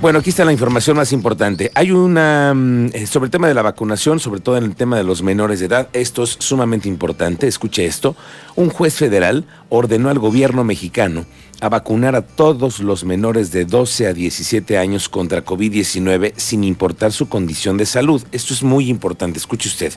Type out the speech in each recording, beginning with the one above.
Bueno, aquí está la información más importante. Hay una, mm, eh, sobre el tema de la vacunación, sobre todo en el tema de los menores de edad, esto es sumamente importante, escuche esto, un juez federal ordenó al gobierno mexicano a vacunar a todos los menores de 12 a 17 años contra COVID-19 sin importar su condición de salud. Esto es muy importante, escuche usted.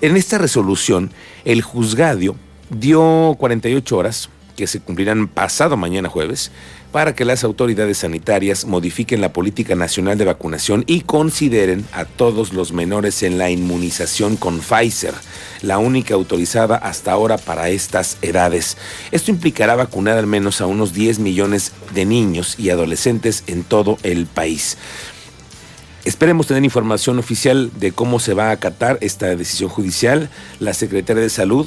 En esta resolución, el juzgado dio 48 horas, que se cumplirán pasado mañana jueves, para que las autoridades sanitarias modifiquen la política nacional de vacunación y consideren a todos los menores en la inmunización con Pfizer, la única autorizada hasta ahora para estas edades. Esto implicará vacunar al menos a unos 10 millones de niños y adolescentes en todo el país. Esperemos tener información oficial de cómo se va a acatar esta decisión judicial. La Secretaría de Salud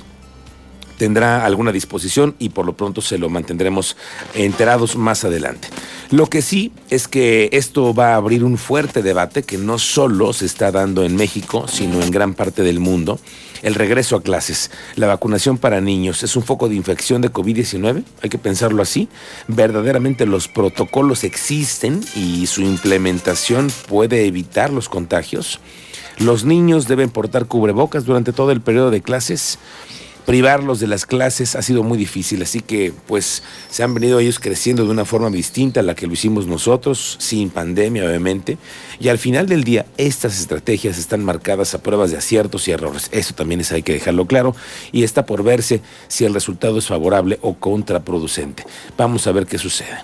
tendrá alguna disposición y por lo pronto se lo mantendremos enterados más adelante. Lo que sí es que esto va a abrir un fuerte debate que no solo se está dando en México, sino en gran parte del mundo. El regreso a clases, la vacunación para niños, ¿es un foco de infección de COVID-19? Hay que pensarlo así. Verdaderamente los protocolos existen y su implementación puede evitar los contagios. Los niños deben portar cubrebocas durante todo el periodo de clases privarlos de las clases ha sido muy difícil, así que pues se han venido ellos creciendo de una forma distinta a la que lo hicimos nosotros, sin pandemia obviamente, y al final del día estas estrategias están marcadas a pruebas de aciertos y errores, eso también es, hay que dejarlo claro, y está por verse si el resultado es favorable o contraproducente. Vamos a ver qué sucede.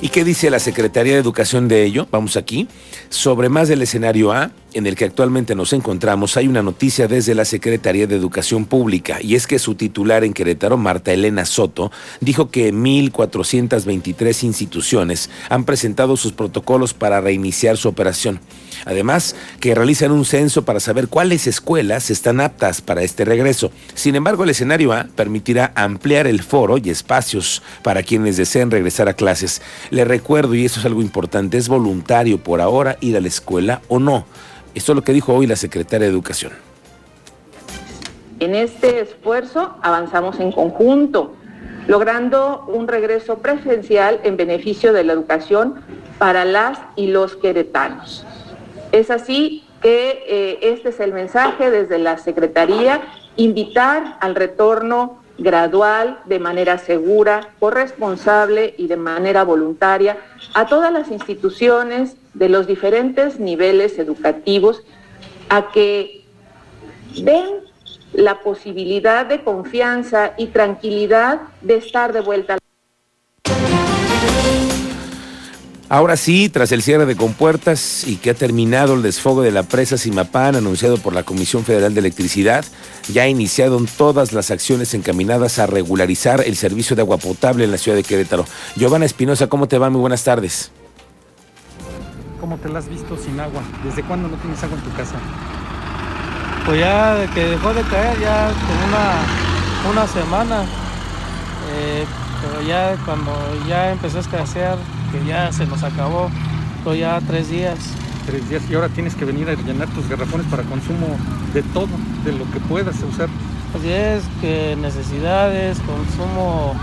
¿Y qué dice la Secretaría de Educación de ello? Vamos aquí. Sobre más del escenario A, en el que actualmente nos encontramos, hay una noticia desde la Secretaría de Educación Pública, y es que su titular en Querétaro, Marta Elena Soto, dijo que 1.423 instituciones han presentado sus protocolos para reiniciar su operación. Además, que realizan un censo para saber cuáles escuelas están aptas para este regreso. Sin embargo, el escenario A permitirá ampliar el foro y espacios para quienes deseen regresar a clases. Le recuerdo, y eso es algo importante, es voluntario por ahora ir a la escuela o no. Esto es lo que dijo hoy la secretaria de Educación. En este esfuerzo avanzamos en conjunto, logrando un regreso presencial en beneficio de la educación para las y los queretanos. Es así que eh, este es el mensaje desde la Secretaría, invitar al retorno gradual, de manera segura, corresponsable y de manera voluntaria a todas las instituciones de los diferentes niveles educativos a que den la posibilidad de confianza y tranquilidad de estar de vuelta. Ahora sí, tras el cierre de compuertas y que ha terminado el desfogue de la presa Simapán anunciado por la Comisión Federal de Electricidad, ya iniciaron todas las acciones encaminadas a regularizar el servicio de agua potable en la ciudad de Querétaro. Giovanna Espinosa, ¿cómo te va? Muy buenas tardes. ¿Cómo te la has visto sin agua? ¿Desde cuándo no tienes agua en tu casa? Pues ya que dejó de caer, ya con una, una semana. Eh, pero ya cuando ya empezó a escasear, que ya se nos acabó, todo ya tres días. Tres días y ahora tienes que venir a llenar tus garrafones para consumo de todo, de lo que puedas usar. Así es, que necesidades, consumo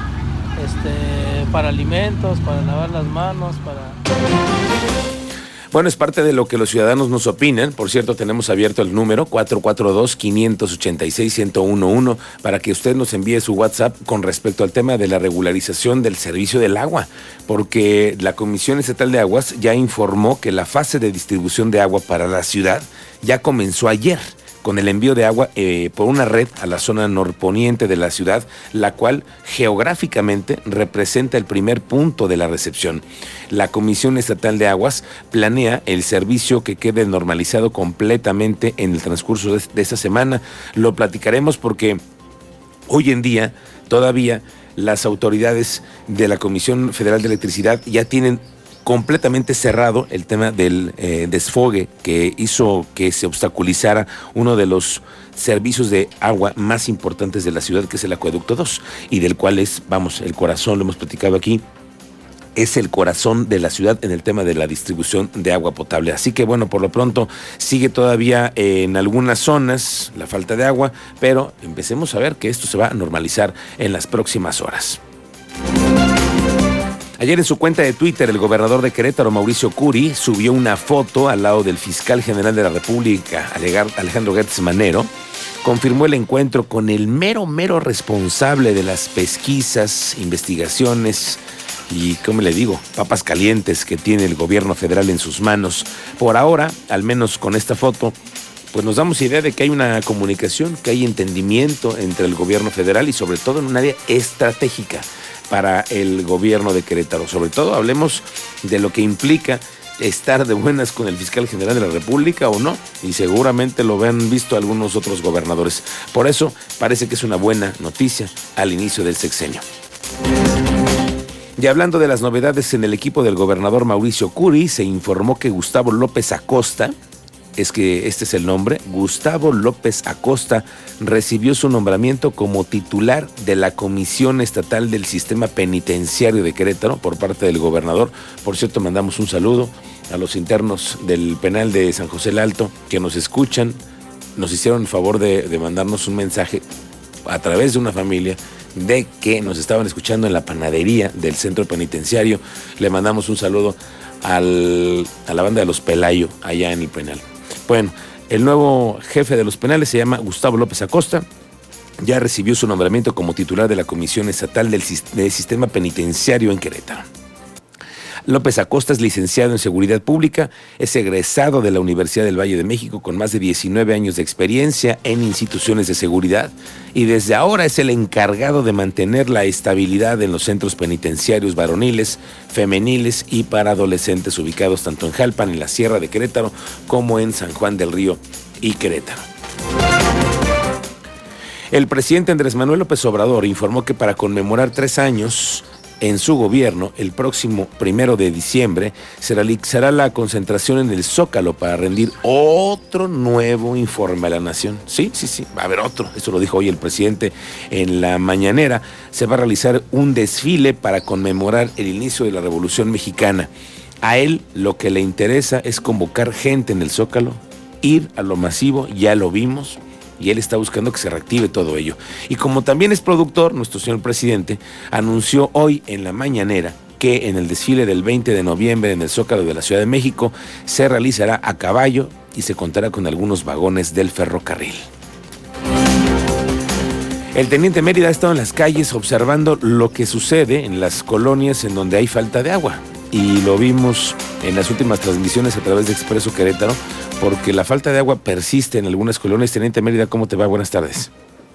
este, para alimentos, para lavar las manos, para... Bueno, es parte de lo que los ciudadanos nos opinan. Por cierto, tenemos abierto el número 442-586-1011 para que usted nos envíe su WhatsApp con respecto al tema de la regularización del servicio del agua, porque la Comisión Estatal de Aguas ya informó que la fase de distribución de agua para la ciudad ya comenzó ayer con el envío de agua eh, por una red a la zona norponiente de la ciudad, la cual geográficamente representa el primer punto de la recepción. La Comisión Estatal de Aguas planea el servicio que quede normalizado completamente en el transcurso de, de esta semana. Lo platicaremos porque hoy en día todavía las autoridades de la Comisión Federal de Electricidad ya tienen completamente cerrado el tema del eh, desfogue que hizo que se obstaculizara uno de los servicios de agua más importantes de la ciudad, que es el Acueducto 2, y del cual es, vamos, el corazón, lo hemos platicado aquí, es el corazón de la ciudad en el tema de la distribución de agua potable. Así que bueno, por lo pronto sigue todavía en algunas zonas la falta de agua, pero empecemos a ver que esto se va a normalizar en las próximas horas. Ayer en su cuenta de Twitter, el gobernador de Querétaro, Mauricio Curi, subió una foto al lado del fiscal general de la República, Alejandro Gertz Manero. Confirmó el encuentro con el mero, mero responsable de las pesquisas, investigaciones y, ¿cómo le digo?, papas calientes que tiene el gobierno federal en sus manos. Por ahora, al menos con esta foto, pues nos damos idea de que hay una comunicación, que hay entendimiento entre el gobierno federal y sobre todo en un área estratégica para el gobierno de Querétaro. Sobre todo hablemos de lo que implica estar de buenas con el fiscal general de la República o no, y seguramente lo han visto algunos otros gobernadores. Por eso parece que es una buena noticia al inicio del sexenio. Y hablando de las novedades en el equipo del gobernador Mauricio Curi, se informó que Gustavo López Acosta, es que este es el nombre, Gustavo López Acosta recibió su nombramiento como titular de la Comisión Estatal del Sistema Penitenciario de Querétaro por parte del gobernador. Por cierto, mandamos un saludo a los internos del penal de San José el Alto que nos escuchan, nos hicieron el favor de, mandarnos un mensaje a través de una familia de que nos estaban escuchando en la panadería del centro penitenciario. Le mandamos un saludo al, a la banda de los Pelayo allá en el penal. Bueno, el nuevo jefe de los penales se llama Gustavo López Acosta. Ya recibió su nombramiento como titular de la Comisión Estatal del, Sistema Penitenciario en Querétaro. López Acosta es licenciado en Seguridad Pública, es egresado de la Universidad del Valle de México con más de 19 años de experiencia en instituciones de seguridad y desde ahora es el encargado de mantener la estabilidad en los centros penitenciarios varoniles, femeniles y para adolescentes ubicados tanto en Jalpan, en la Sierra de Querétaro, como en San Juan del Río y Querétaro. El presidente Andrés Manuel López Obrador informó que para conmemorar tres años en su gobierno, el próximo primero de diciembre, se realizará la concentración en el Zócalo para rendir otro nuevo informe a la nación. Sí, sí, sí, va a haber otro. Eso lo dijo hoy el presidente en la mañanera. Se va a realizar un desfile para conmemorar el inicio de la Revolución Mexicana. A él lo que le interesa es convocar gente en el Zócalo, ir a lo masivo, ya lo vimos, y él está buscando que se reactive todo ello. Y como también es productor, nuestro señor presidente anunció hoy en la mañanera que en el desfile del 20 de noviembre en el Zócalo de la Ciudad de México se realizará a caballo y se contará con algunos vagones del ferrocarril. El teniente Mérida ha estado en las calles observando lo que sucede en las colonias en donde hay falta de agua. Y lo vimos en las últimas transmisiones a través de Expreso Querétaro, porque la falta de agua persiste en algunas colonias. Teniente Mérida, ¿cómo te va? Buenas tardes.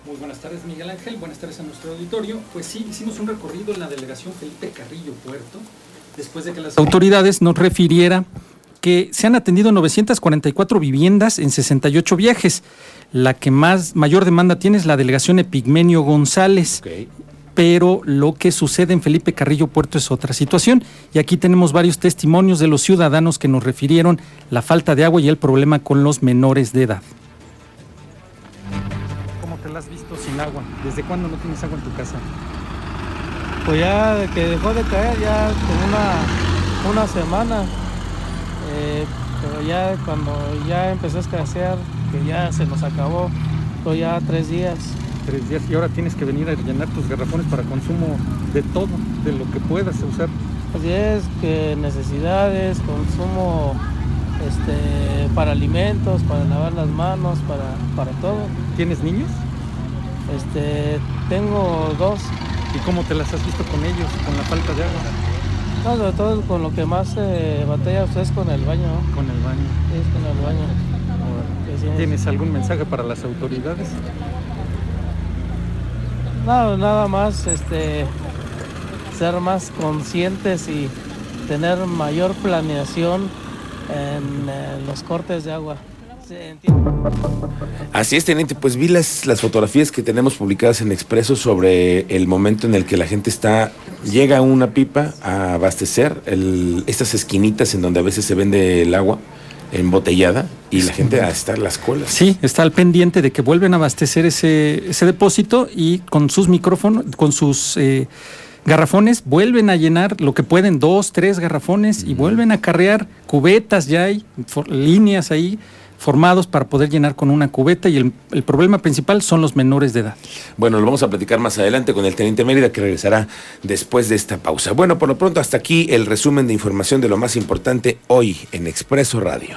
Muy buenas tardes, Miguel Ángel. Buenas tardes a nuestro auditorio. Pues sí, hicimos un recorrido en la delegación Felipe Carrillo Puerto, después de que las autoridades nos refiriera que se han atendido 944 viviendas en 68 viajes. La que más mayor demanda tiene es la delegación Epigmenio González pero lo que sucede en Felipe Carrillo Puerto es otra situación. Y aquí tenemos varios testimonios de los ciudadanos que nos refirieron la falta de agua y el problema con los menores de edad. ¿Cómo te la has visto sin agua? ¿Desde cuándo no tienes agua en tu casa? Pues ya de que dejó de caer, ya con una, semana. Eh, pero ya cuando ya empezó a escasear, que ya se nos acabó, fue ya tres días tres días y ahora tienes que venir a llenar tus garrafones para consumo de todo, de lo que puedas usar. Así es, que necesidades, consumo este, para alimentos, para lavar las manos, para, para todo. ¿Tienes niños? Este, tengo dos. ¿Y cómo te las has visto con ellos, con la falta de agua? No, sobre todo con lo que más eh, batalla es con el baño. Con el baño. es con el baño. ¿Tienes algún mensaje para las autoridades? No, nada más este, ser más conscientes y tener mayor planeación en, los cortes de agua. Así es, teniente. Pues vi las, las fotografías que tenemos publicadas en Expreso sobre el momento en el que la gente está, llega a una pipa a abastecer, estas esquinitas en donde a veces se vende el agua embotellada y la gente a estar las colas. Sí, está al pendiente de que vuelven a abastecer ese, ese depósito y con sus micrófonos, con sus eh, garrafones, vuelven a llenar lo que pueden, dos, tres garrafones, y vuelven a carrear cubetas, ya hay líneas ahí formados para poder llenar con una cubeta y el, problema principal son los menores de edad. Bueno, lo vamos a platicar más adelante con el teniente Mérida que regresará después de esta pausa. Bueno, por lo pronto hasta aquí el resumen de información de lo más importante hoy en Expreso Radio.